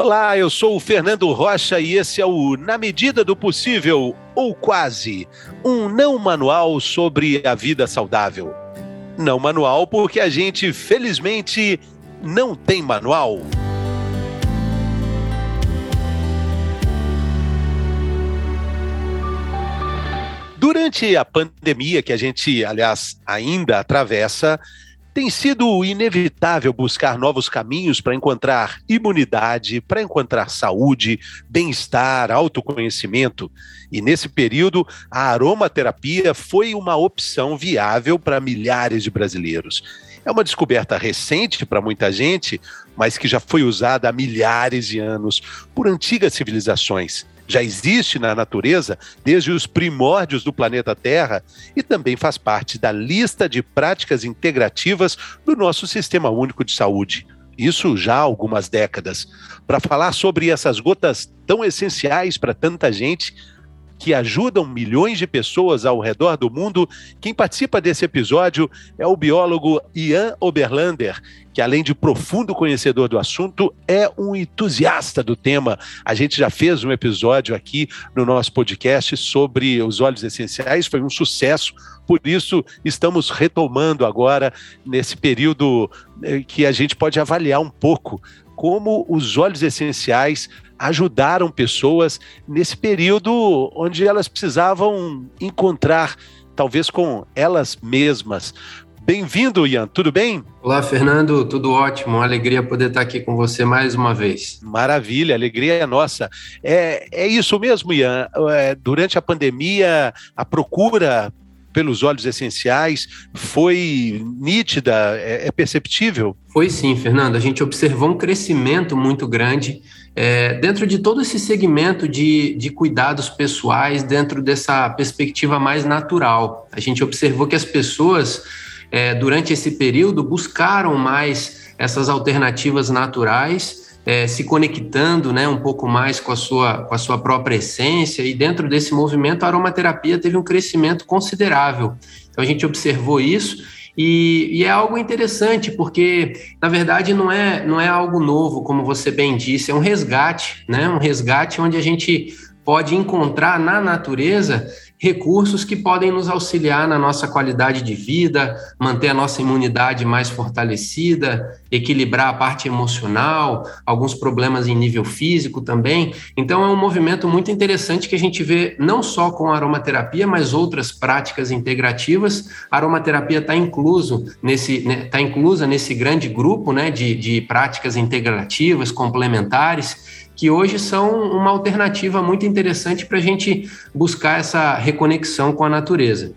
Olá, eu sou o Fernando Rocha e esse é o Na Medida do Possível, ou quase, um não manual sobre a vida saudável. Não manual porque a gente, felizmente, não tem manual. Durante a pandemia que a gente, aliás, ainda atravessa, tem sido inevitável buscar novos caminhos para encontrar imunidade, para encontrar saúde, bem-estar, autoconhecimento. E nesse período, a aromaterapia foi uma opção viável para milhares de brasileiros. É uma descoberta recente para muita gente, mas que já foi usada há milhares de anos por antigas civilizações já existe na natureza desde os primórdios do planeta Terra e também faz parte da lista de práticas integrativas do nosso Sistema Único de Saúde. Isso já há algumas décadas. Para falar sobre essas gotas tão essenciais para tanta gente, que ajudam milhões de pessoas ao redor do mundo. Quem participa desse episódio é o biólogo Ian Oberlander, que além de profundo conhecedor do assunto, é um entusiasta do tema. A gente já fez um episódio aqui no nosso podcast sobre os óleos essenciais, foi um sucesso. Por isso, estamos retomando agora, nesse período eh, que a gente pode avaliar um pouco como os óleos essenciais ajudaram pessoas nesse período onde elas precisavam encontrar, talvez com elas mesmas. Bem-vindo, Ian, tudo bem? Olá, Fernando, tudo ótimo. Uma alegria poder estar aqui com você mais uma vez. Maravilha, alegria é nossa. É, é isso mesmo, Ian. É, durante a pandemia, a procura pelos óleos essenciais foi nítida, é, é perceptível? Foi sim, Fernando. A gente observou um crescimento muito grande é, dentro de todo esse segmento de, de cuidados pessoais, dentro dessa perspectiva mais natural. A gente observou que as pessoas, é, durante esse período, buscaram mais essas alternativas naturais. É, se conectando né, um pouco mais com a, sua, com a sua própria essência, e dentro desse movimento a aromaterapia teve um crescimento considerável. Então a gente observou isso e, e, é algo interessante, porque, na verdade, não é, não é algo novo, como você bem disse, é um resgate, né? Um resgate onde a gente pode encontrar na natureza recursos que podem nos auxiliar na nossa qualidade de vida, manter a nossa imunidade mais fortalecida, equilibrar a parte emocional, alguns problemas em nível físico também. Então é um movimento muito interessante que a gente vê não só com a aromaterapia, mas outras práticas integrativas. A aromaterapia está incluso nesse, né, tá inclusa nesse grande grupo né, de, de práticas integrativas, complementares que hoje são uma alternativa muito interessante para a gente buscar essa reconexão com a natureza.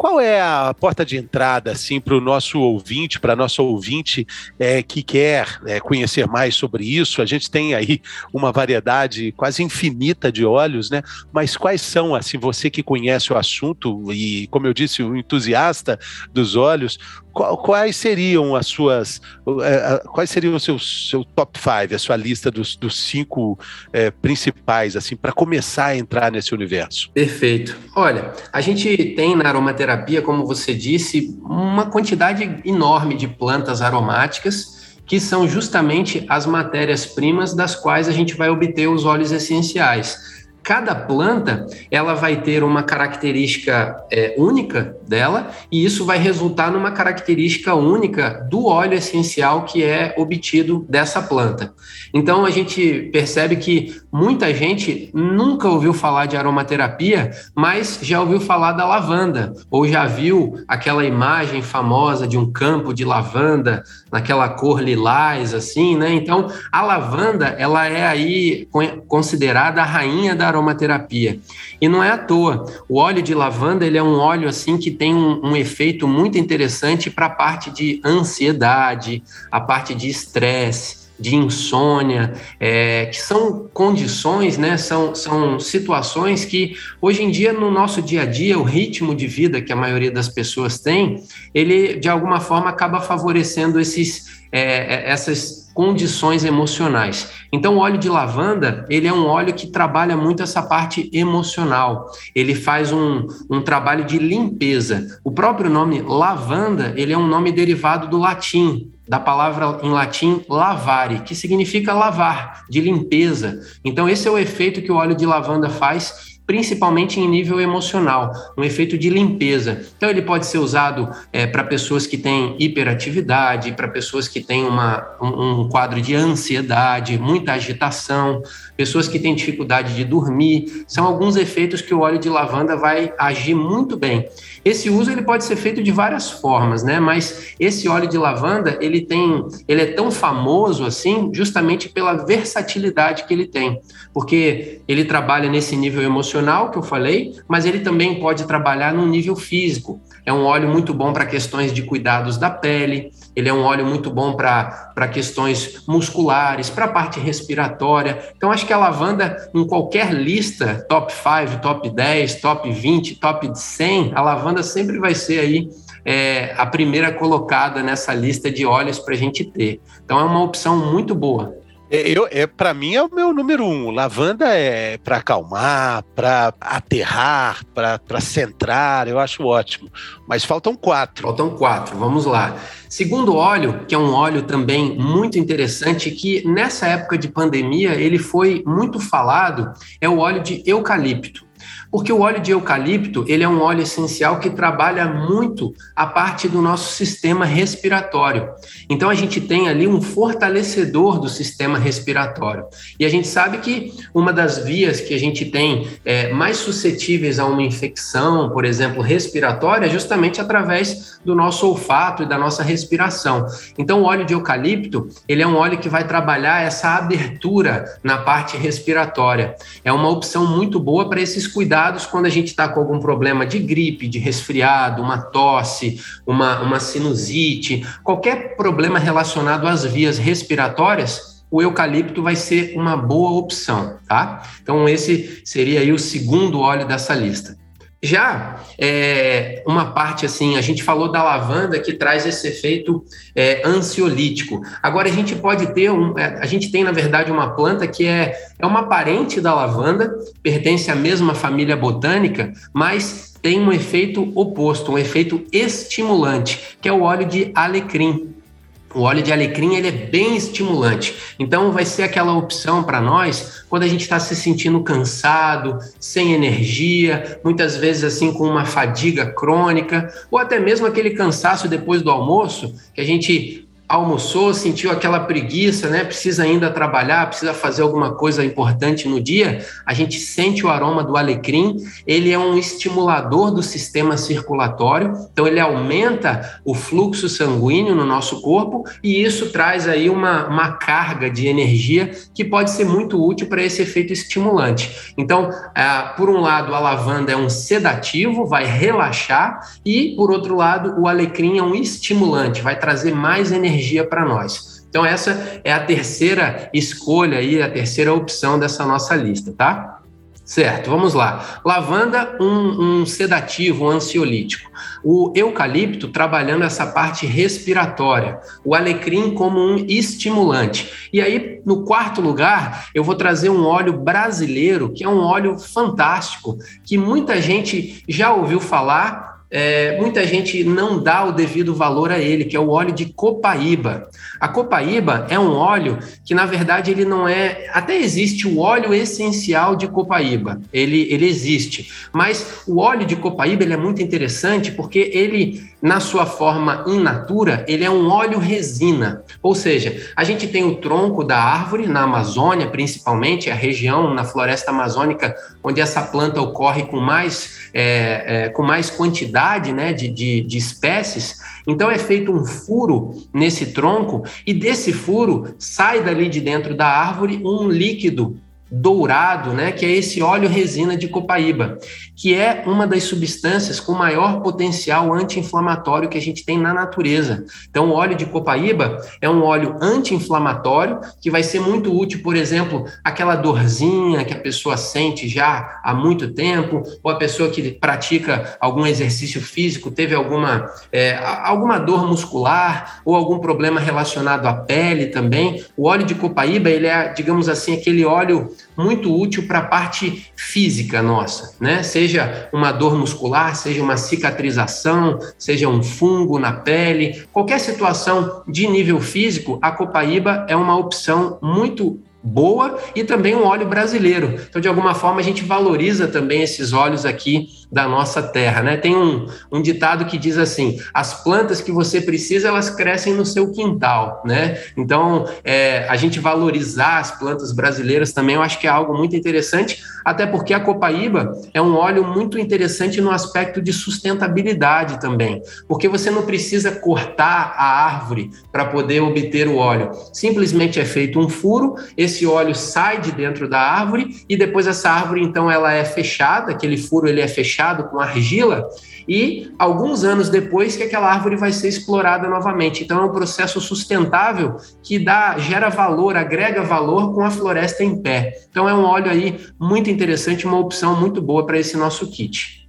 Qual é a porta de entrada assim para o nosso ouvinte, para nosso ouvinte é, que quer é, conhecer mais sobre isso? A gente tem aí uma variedade quase infinita de óleos, né? Mas quais são, assim, você que conhece o assunto e, como eu disse, o entusiasta dos óleos, quais seriam as suas, é, quais seriam o seu, seu top five, a sua lista dos, dos cinco é, principais, assim, para começar a entrar nesse universo? Perfeito. Olha, a gente tem na aromaterapia, como você disse, uma quantidade enorme de plantas aromáticas que são justamente as matérias-primas das quais a gente vai obter os óleos essenciais. Cada planta ela vai ter uma característica é, única dela e isso vai resultar numa característica única do óleo essencial que é obtido dessa planta. Então a gente percebe que muita gente nunca ouviu falar de aromaterapia, mas já ouviu falar da lavanda ou já viu aquela imagem famosa de um campo de lavanda naquela cor lilás assim, né? Então a lavanda ela é aí considerada a rainha da aromaterapia. E não é à toa. O óleo de lavanda ele é um óleo assim que tem um, um efeito muito interessante para a parte de ansiedade, a parte de estresse de insônia, é, que são condições, né, são, são situações que hoje em dia no nosso dia a dia, o ritmo de vida que a maioria das pessoas tem, ele de alguma forma acaba favorecendo esses, é, é essas condições emocionais. Então, o óleo de lavanda, ele é um óleo que trabalha muito essa parte emocional. Ele faz um, um trabalho de limpeza. O próprio nome lavanda, ele é um nome derivado do latim, da palavra em latim lavare, que significa lavar, de limpeza. Então, esse é o efeito que o óleo de lavanda faz principalmente em nível emocional, um efeito de limpeza. Então, ele pode ser usado é, para pessoas que têm hiperatividade, para pessoas que têm uma, um, um quadro de ansiedade, muita agitação, pessoas que têm dificuldade de dormir. São alguns efeitos que o óleo de lavanda vai agir muito bem. Esse uso ele pode ser feito de várias formas, né? Mas esse óleo de lavanda ele tem, ele é tão famoso assim, justamente pela versatilidade que ele tem, porque ele trabalha nesse nível emocional que eu falei, mas ele também pode trabalhar no nível físico. É um óleo muito bom para questões de cuidados da pele, ele é um óleo muito bom para questões musculares, para a parte respiratória. Então, acho que a lavanda, em qualquer lista, top 5, top 10, top 20, top 100, a lavanda sempre vai ser aí é, a primeira colocada nessa lista de óleos para a gente ter. Então, é uma opção muito boa. É, eu, é, para mim é o meu número um. Lavanda é para acalmar, para aterrar, para centrar, eu acho ótimo. Mas faltam quatro. Faltam quatro, vamos lá. Segundo óleo, que é um óleo também muito interessante, que nessa época de pandemia ele foi muito falado, é o óleo de eucalipto. Porque o óleo de eucalipto, ele é um óleo essencial que trabalha muito a parte do nosso sistema respiratório. Então a gente tem ali um fortalecedor do sistema respiratório. E a gente sabe que uma das vias que a gente tem é, mais suscetíveis a uma infecção, por exemplo, respiratória, é justamente através do nosso olfato e da nossa respiração. Então o óleo de eucalipto, ele é um óleo que vai trabalhar essa abertura na parte respiratória. É uma opção muito boa para esses cuidados cuidados quando a gente está com algum problema de gripe, de resfriado, uma tosse, uma, uma sinusite, qualquer problema relacionado às vias respiratórias, o eucalipto vai ser uma boa opção, tá? Então esse seria aí o segundo óleo dessa lista. Já é, uma parte assim, a gente falou da lavanda que traz esse efeito é, ansiolítico. Agora a gente pode ter um, é, a gente tem na verdade uma planta que é, é uma parente da lavanda, pertence à mesma família botânica, mas tem um efeito oposto, um efeito estimulante, que é o óleo de alecrim. O óleo de alecrim ele é bem estimulante, então vai ser aquela opção para nós quando a gente está se sentindo cansado, sem energia, muitas vezes assim com uma fadiga crônica, ou até mesmo aquele cansaço depois do almoço, que a gente almoçou, sentiu aquela preguiça, né? Precisa ainda trabalhar, precisa fazer alguma coisa importante no dia, a gente sente o aroma do alecrim. Ele é um estimulador do sistema circulatório, então ele aumenta o fluxo sanguíneo no nosso corpo e isso traz aí uma, uma carga de energia que pode ser muito útil para esse efeito estimulante. Então, ah, por um lado, a lavanda é um sedativo, vai relaxar, e por outro lado, o alecrim é um estimulante, vai trazer mais energia energia para nós. Então, essa é a terceira escolha aí, a terceira opção dessa nossa lista, tá? Certo, vamos lá. Lavanda, um, um, sedativo, um ansiolítico. O eucalipto, trabalhando essa parte respiratória. O alecrim, como um estimulante. E aí, no quarto lugar, eu vou trazer um óleo brasileiro, que é um óleo fantástico, que muita gente já ouviu falar, é, muita gente não dá o devido valor a ele, que é o óleo de copaíba. A copaíba é um óleo que, na verdade, ele não é. Até existe o óleo essencial de copaíba, ele, ele existe. Mas o óleo de copaíba ele é muito interessante porque ele, na sua forma in natura, ele é um óleo resina. Ou seja, a gente tem o tronco da árvore, na Amazônia, principalmente, a região na floresta amazônica, onde essa planta ocorre com mais, é, é, com mais quantidade né, de, de, de espécies, então é feito um furo nesse tronco e desse furo sai dali de dentro da árvore um líquido dourado, né, que é esse óleo resina de copaíba, que é uma das substâncias com maior potencial anti-inflamatório que a gente tem na natureza. Então, o óleo de copaíba é um óleo anti-inflamatório que vai ser muito útil, por exemplo, aquela dorzinha que a pessoa sente já há muito tempo, ou a pessoa que pratica algum exercício físico, teve alguma, é, alguma dor muscular ou algum problema relacionado à pele também. O óleo de copaíba, ele é, digamos assim, aquele óleo muito útil para a parte física nossa, né? Seja uma dor muscular, seja uma cicatrização, seja um fungo na pele, qualquer situação de nível físico, a copaíba é uma opção muito boa e também um óleo brasileiro. Então, de alguma forma, a gente valoriza também esses óleos aqui da nossa terra, né? Tem um, um ditado que diz assim: as plantas que você precisa, elas crescem no seu quintal, né? Então, é, a gente valorizar as plantas brasileiras também, eu acho que é algo muito interessante, até porque a copaíba é um óleo muito interessante no aspecto de sustentabilidade também, porque você não precisa cortar a árvore para poder obter o óleo. Simplesmente é feito um furo, esse óleo sai de dentro da árvore e depois essa árvore, então, ela é fechada, aquele furo ele é fechado fechado com argila e alguns anos depois que aquela árvore vai ser explorada novamente. Então é um processo sustentável que dá gera valor, agrega valor com a floresta em pé. Então é um óleo aí muito interessante, uma opção muito boa para esse nosso kit.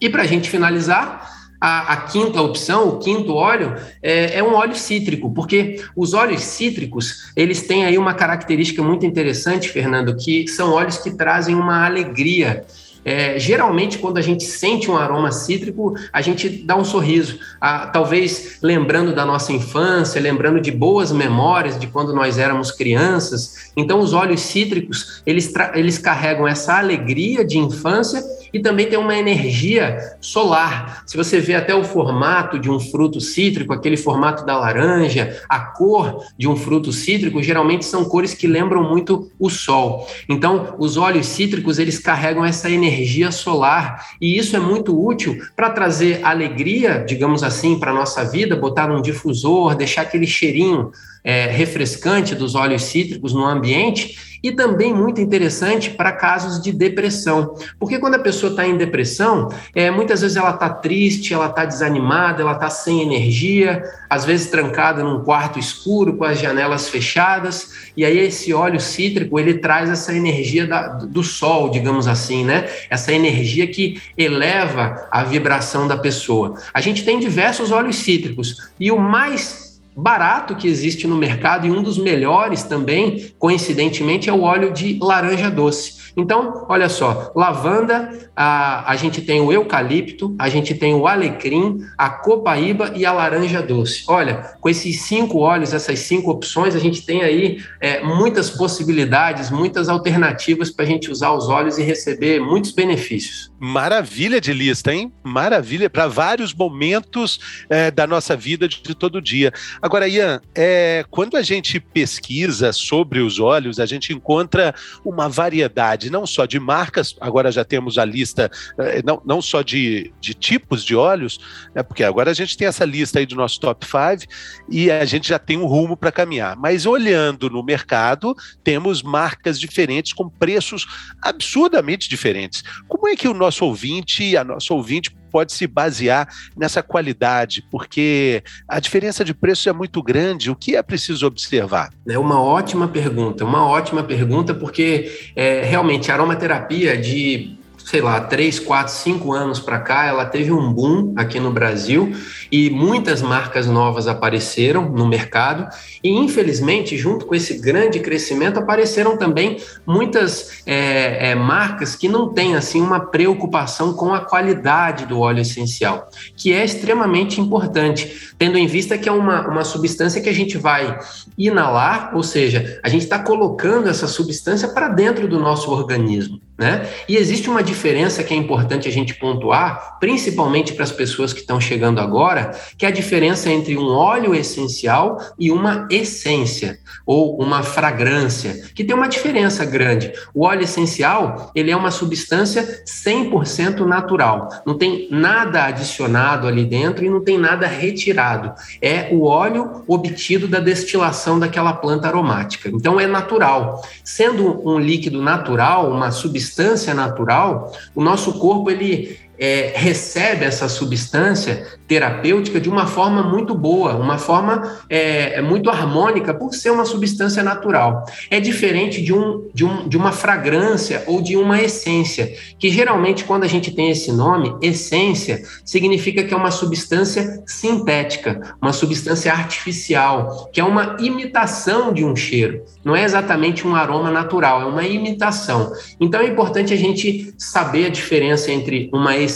E para a gente finalizar, a, a, quinta opção, o quinto óleo, é, é, um óleo cítrico, porque os óleos cítricos, eles têm aí uma característica muito interessante, Fernando, que são óleos que trazem uma alegria é, geralmente, quando a gente sente um aroma cítrico, a gente dá um sorriso, ah, talvez lembrando da nossa infância, lembrando de boas memórias de quando nós éramos crianças. Então, os óleos cítricos eles, eles carregam essa alegria de infância e também tem uma energia solar. Se você vê até o formato de um fruto cítrico, aquele formato da laranja, a cor de um fruto cítrico, geralmente são cores que lembram muito o sol. Então, os óleos cítricos eles carregam essa energia solar. E isso é muito útil para trazer alegria, digamos assim, para nossa vida, botar num difusor, deixar aquele cheirinho é, refrescante dos óleos cítricos no ambiente e também muito interessante para casos de depressão, porque quando a pessoa está em depressão, é, muitas vezes ela está triste, ela está desanimada, ela está sem energia, às vezes trancada num quarto escuro com as janelas fechadas, e aí esse óleo cítrico ele traz essa energia da, do sol, digamos assim, né? Essa energia que eleva a vibração da pessoa. A gente tem diversos óleos cítricos e o mais barato que existe no mercado e um dos melhores também, coincidentemente, é o óleo de laranja doce. Então, olha só, lavanda, a, a gente tem o eucalipto, a gente tem o alecrim, a copaíba e a laranja doce. Olha, com esses cinco óleos, essas cinco opções, a gente tem aí é, muitas possibilidades, muitas alternativas para a gente usar os óleos e receber muitos benefícios. Maravilha de lista, hein? Maravilha para vários momentos é, da nossa vida de, de, todo dia. Agora, Ian, é, quando a gente pesquisa sobre os óleos, a gente encontra uma variedade não só de marcas, agora já temos a lista, eh, não, não só de, de tipos de óleos, né, porque agora a gente tem essa lista aí do nosso top 5 e a gente já tem um rumo para caminhar. Mas olhando no mercado, temos marcas diferentes com preços absurdamente diferentes. Como é que o nosso ouvinte, a nossa ouvinte, pode se basear nessa qualidade, porque a diferença de preço é muito grande. O que é preciso observar? É uma ótima pergunta, uma ótima pergunta, porque é, realmente a aromaterapia de sei lá, três, quatro, cinco anos para cá, ela teve um boom aqui no Brasil e muitas marcas novas apareceram no mercado. E, infelizmente, junto com esse grande crescimento, apareceram também muitas é, é, marcas que não têm assim uma preocupação com a qualidade do óleo essencial, que é extremamente importante, tendo em vista que é uma, uma substância que a gente vai inalar, ou seja, a gente está colocando essa substância para dentro do nosso organismo. Né? E existe uma diferença que é importante a gente pontuar, principalmente para as pessoas que estão chegando agora, que é a diferença entre um óleo essencial e uma essência ou uma fragrância, que tem uma diferença grande. O óleo essencial, ele é uma substância 100% natural. Não tem nada adicionado ali dentro e não tem nada retirado. É o óleo obtido da destilação daquela planta aromática. Então é natural. Sendo um líquido natural, uma substância natural, o nosso corpo ele é, recebe essa substância terapêutica de uma forma muito boa, uma forma é, é, muito harmônica, por ser uma substância natural. É diferente de, um, de, um, de uma fragrância ou de uma essência, que geralmente, quando a gente tem esse nome, essência, significa que é uma substância sintética, uma substância artificial, que é uma imitação de um cheiro. Não é exatamente um aroma natural, é uma imitação. Então é importante a gente saber a diferença entre uma essência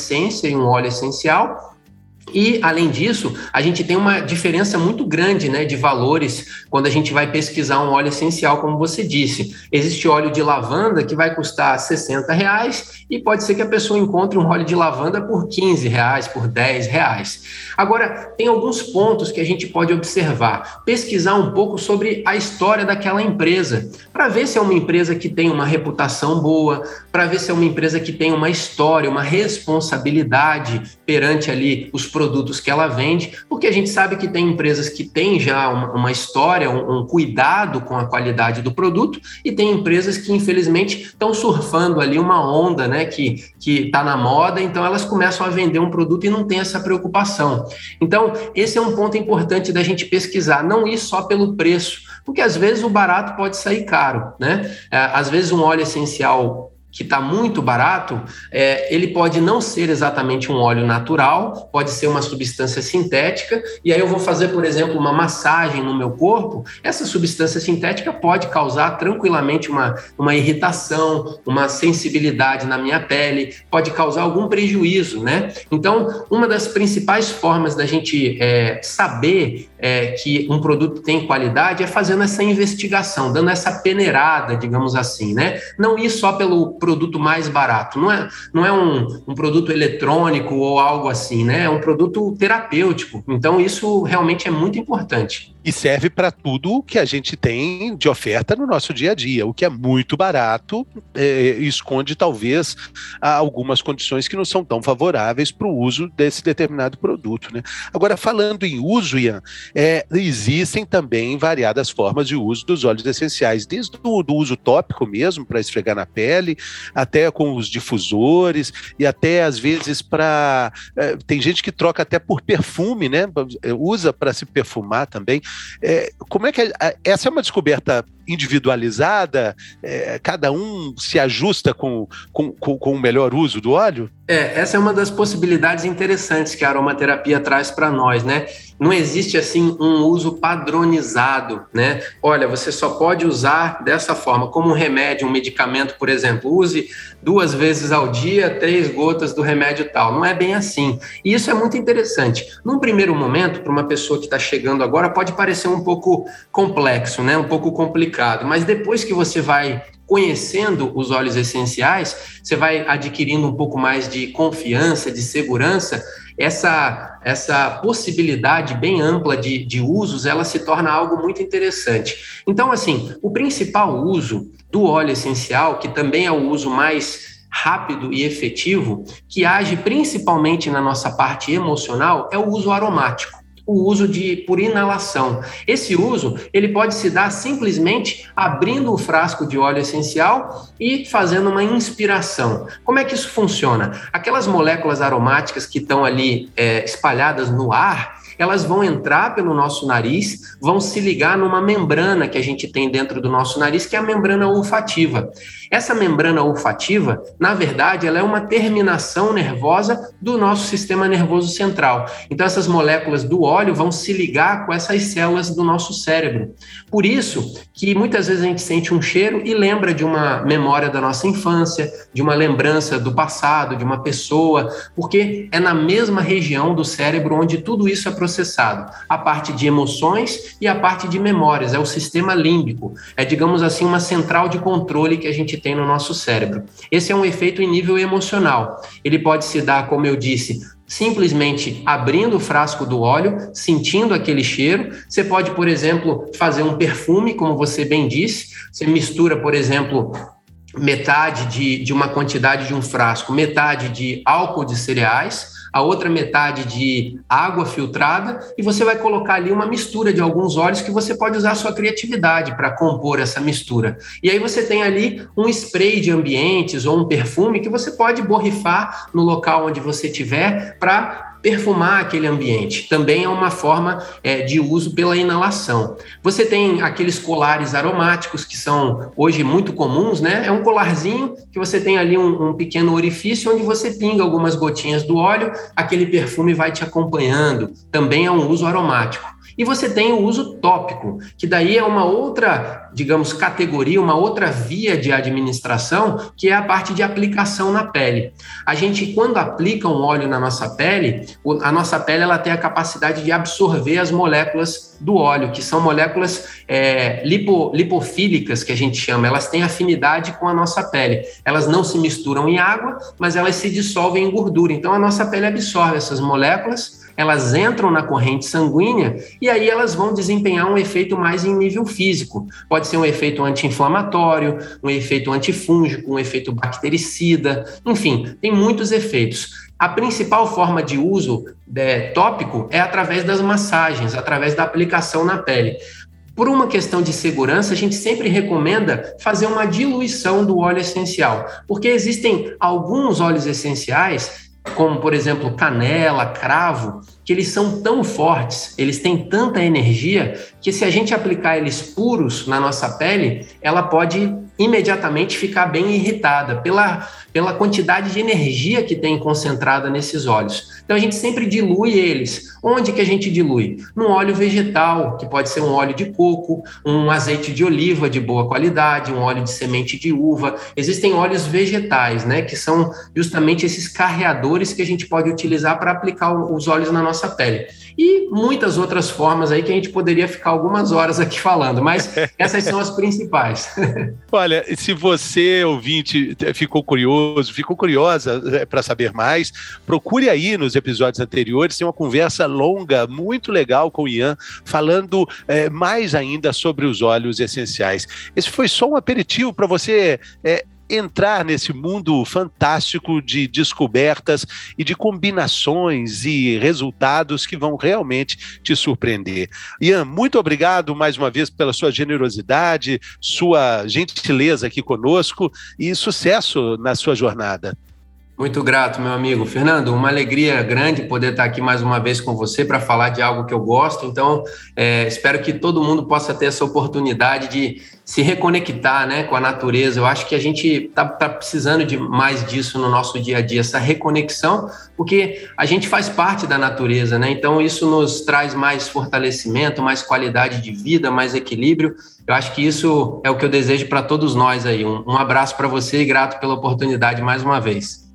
e um óleo essencial e, além disso, a gente tem uma diferença muito grande né, de valores quando a gente vai pesquisar um óleo essencial, como você disse. Existe óleo de lavanda que vai custar 60 reais e pode ser que a pessoa encontre um óleo de lavanda por 15 reais, por 10 reais. Agora, tem alguns pontos que a gente pode observar. Pesquisar um pouco sobre a história daquela empresa, para ver se é uma empresa que tem uma reputação boa, para ver se é uma empresa que tem uma história, uma responsabilidade perante ali os produtos que ela vende, porque a gente sabe que tem empresas que têm já uma, uma história, um, um, cuidado com a qualidade do produto, e tem empresas que, infelizmente, estão surfando ali uma onda, né, que está na moda, então elas começam a vender um produto e não tem essa preocupação. Então, esse é um ponto importante da gente pesquisar, não ir só pelo preço, porque às vezes o barato pode sair caro, né? É, às vezes um óleo essencial que está muito barato, é, ele pode não ser exatamente um óleo natural, pode ser uma substância sintética, e aí eu vou fazer, por exemplo, uma massagem no meu corpo, essa substância sintética pode causar tranquilamente uma, uma irritação, uma sensibilidade na minha pele, pode causar algum prejuízo, né? Então, uma das principais formas da gente é, saber é, que um produto tem qualidade é fazendo essa investigação, dando essa peneirada, digamos assim, né? Não ir só pelo produto mais barato. Não é, não é um, um produto eletrônico ou algo assim, né? É um produto terapêutico. Então, isso realmente é muito importante. E serve para tudo que a gente tem de oferta no nosso dia a dia. O que é muito barato é, esconde, talvez, algumas condições que não são tão favoráveis para o uso desse determinado produto. Né? Agora, falando em uso, Ian, é, existem também variadas formas de uso dos óleos essenciais, desde o do uso tópico mesmo, para esfregar na pele, até com os difusores e até às vezes para é, tem gente que troca até por perfume, né? Usa para se perfumar também. É, como é que é, essa é uma descoberta individualizada? É, cada um se ajusta com, com, com, com o melhor uso do óleo? É, essa é uma das possibilidades interessantes que a aromaterapia traz para nós, né? Não existe assim um uso padronizado, né? Olha, você só pode usar dessa forma, como um remédio, um medicamento, por exemplo, use duas vezes ao dia, três gotas do remédio tal. Não é bem assim. E isso é muito interessante. Num primeiro momento, para uma pessoa que está chegando agora, pode parecer um pouco complexo, né? Um pouco complicado. Mas depois que você vai conhecendo os óleos essenciais, você vai adquirindo um pouco mais de confiança, de segurança, essa, essa possibilidade bem ampla de, de usos, ela se torna algo muito interessante. Então, assim, o principal uso do óleo essencial, que também é o uso mais rápido e efetivo, que age principalmente na nossa parte emocional, é o uso aromático o uso de por inalação. Esse uso ele pode se dar simplesmente abrindo o frasco de óleo essencial e fazendo uma inspiração. Como é que isso funciona? Aquelas moléculas aromáticas que estão ali é, espalhadas no ar, elas vão entrar pelo nosso nariz, vão se ligar numa membrana que a gente tem dentro do nosso nariz, que é a membrana olfativa. Essa membrana olfativa, na verdade, ela é uma terminação nervosa do nosso sistema nervoso central. Então, essas moléculas do óleo vão se ligar com essas células do nosso cérebro. Por isso que muitas vezes a gente sente um cheiro e lembra de uma memória da nossa infância, de uma lembrança do passado, de uma pessoa, porque é na mesma região do cérebro onde tudo isso é processado. A parte de emoções e a parte de memórias, é o sistema límbico. É, digamos assim, uma central de controle que a gente tem no nosso cérebro. Esse é um efeito em nível emocional. Ele pode se dar, como eu disse, simplesmente abrindo o frasco do óleo, sentindo aquele cheiro. Você pode, por exemplo, fazer um perfume, como você bem disse. Você mistura, por exemplo, metade de, de uma quantidade de um frasco, metade de álcool de cereais a outra metade de água filtrada, e você vai colocar ali uma mistura de alguns óleos que você pode usar a sua criatividade para compor essa mistura. E aí você tem ali um spray de ambientes ou um perfume que você pode borrifar no local onde você estiver para perfumar aquele ambiente. Também é uma forma é, de uso pela inalação. Você tem aqueles colares aromáticos que são hoje muito comuns, né? É um colarzinho que você tem ali um, um pequeno orifício onde você pinga algumas gotinhas do óleo, aquele perfume vai te acompanhando. Também é um uso aromático. E você tem o uso tópico, que daí é uma outra, digamos, categoria, uma outra via de administração, que é a parte de aplicação na pele. A gente, quando aplica um óleo na nossa pele, a nossa pele ela tem a capacidade de absorver as moléculas do óleo, que são moléculas é, lipo, lipofílicas, que a gente chama. Elas têm afinidade com a nossa pele. Elas não se misturam em água, mas elas se dissolvem em gordura. Então, a nossa pele absorve essas moléculas elas entram na corrente sanguínea e aí elas vão desempenhar um efeito mais em nível físico. Pode ser um efeito anti-inflamatório, um efeito antifúngico, um efeito bactericida, enfim, tem muitos efeitos. A principal forma de uso é, tópico é através das massagens, através da aplicação na pele. Por uma questão de segurança, a gente sempre recomenda fazer uma diluição do óleo essencial, porque existem alguns óleos essenciais como por exemplo canela, cravo, que eles são tão fortes, eles têm tanta energia que se a gente aplicar eles puros na nossa pele, ela pode imediatamente ficar bem irritada pela, pela quantidade de energia que tem concentrada nesses óleos. Então a gente sempre dilui eles. Onde que a gente dilui? Num óleo vegetal, que pode ser um óleo de coco, um azeite de oliva de boa qualidade, um óleo de semente de uva. Existem óleos vegetais, né, que são justamente esses carreadores que a gente pode utilizar para aplicar os óleos na nossa pele. E muitas outras formas aí que a gente poderia ficar algumas horas aqui falando, mas essas são as principais. Olha, se você, ouvinte, ficou curioso, ficou curiosa é, para saber mais, procure aí nos episódios anteriores, tem uma conversa longa, muito legal com o Ian, falando é, mais ainda sobre os óleos essenciais. Esse foi só um aperitivo para você é, entrar nesse mundo fantástico de descobertas e de combinações e resultados que vão realmente te surpreender. Ian, muito obrigado mais uma vez pela sua generosidade, sua gentileza aqui conosco e sucesso na sua jornada. Muito grato, meu amigo. Fernando, uma alegria grande poder estar aqui mais uma vez com você para falar de algo que eu gosto. Então, é, espero que todo mundo possa ter essa oportunidade de se reconectar né, com a natureza. Eu acho que a gente está tá precisando de mais disso no nosso dia a dia, essa reconexão, porque a gente faz parte da natureza, né? Então, isso nos traz mais fortalecimento, mais qualidade de vida, mais equilíbrio. Eu acho que isso é o que eu desejo para todos nós aí. Um, um abraço para você e grato pela oportunidade mais uma vez.